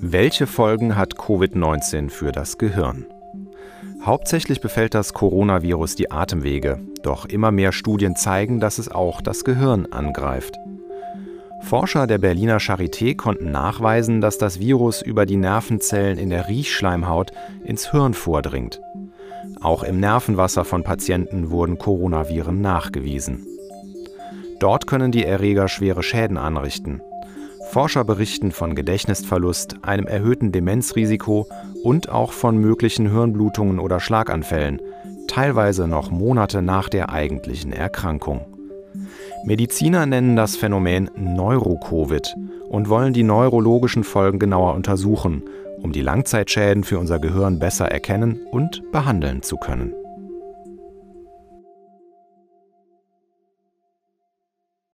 Welche Folgen hat Covid-19 für das Gehirn? Hauptsächlich befällt das Coronavirus die Atemwege, doch immer mehr Studien zeigen, dass es auch das Gehirn angreift. Forscher der Berliner Charité konnten nachweisen, dass das Virus über die Nervenzellen in der Riechschleimhaut ins Hirn vordringt. Auch im Nervenwasser von Patienten wurden Coronaviren nachgewiesen. Dort können die Erreger schwere Schäden anrichten. Forscher berichten von Gedächtnisverlust, einem erhöhten Demenzrisiko und auch von möglichen Hirnblutungen oder Schlaganfällen, teilweise noch Monate nach der eigentlichen Erkrankung. Mediziner nennen das Phänomen Neurocovid und wollen die neurologischen Folgen genauer untersuchen, um die Langzeitschäden für unser Gehirn besser erkennen und behandeln zu können.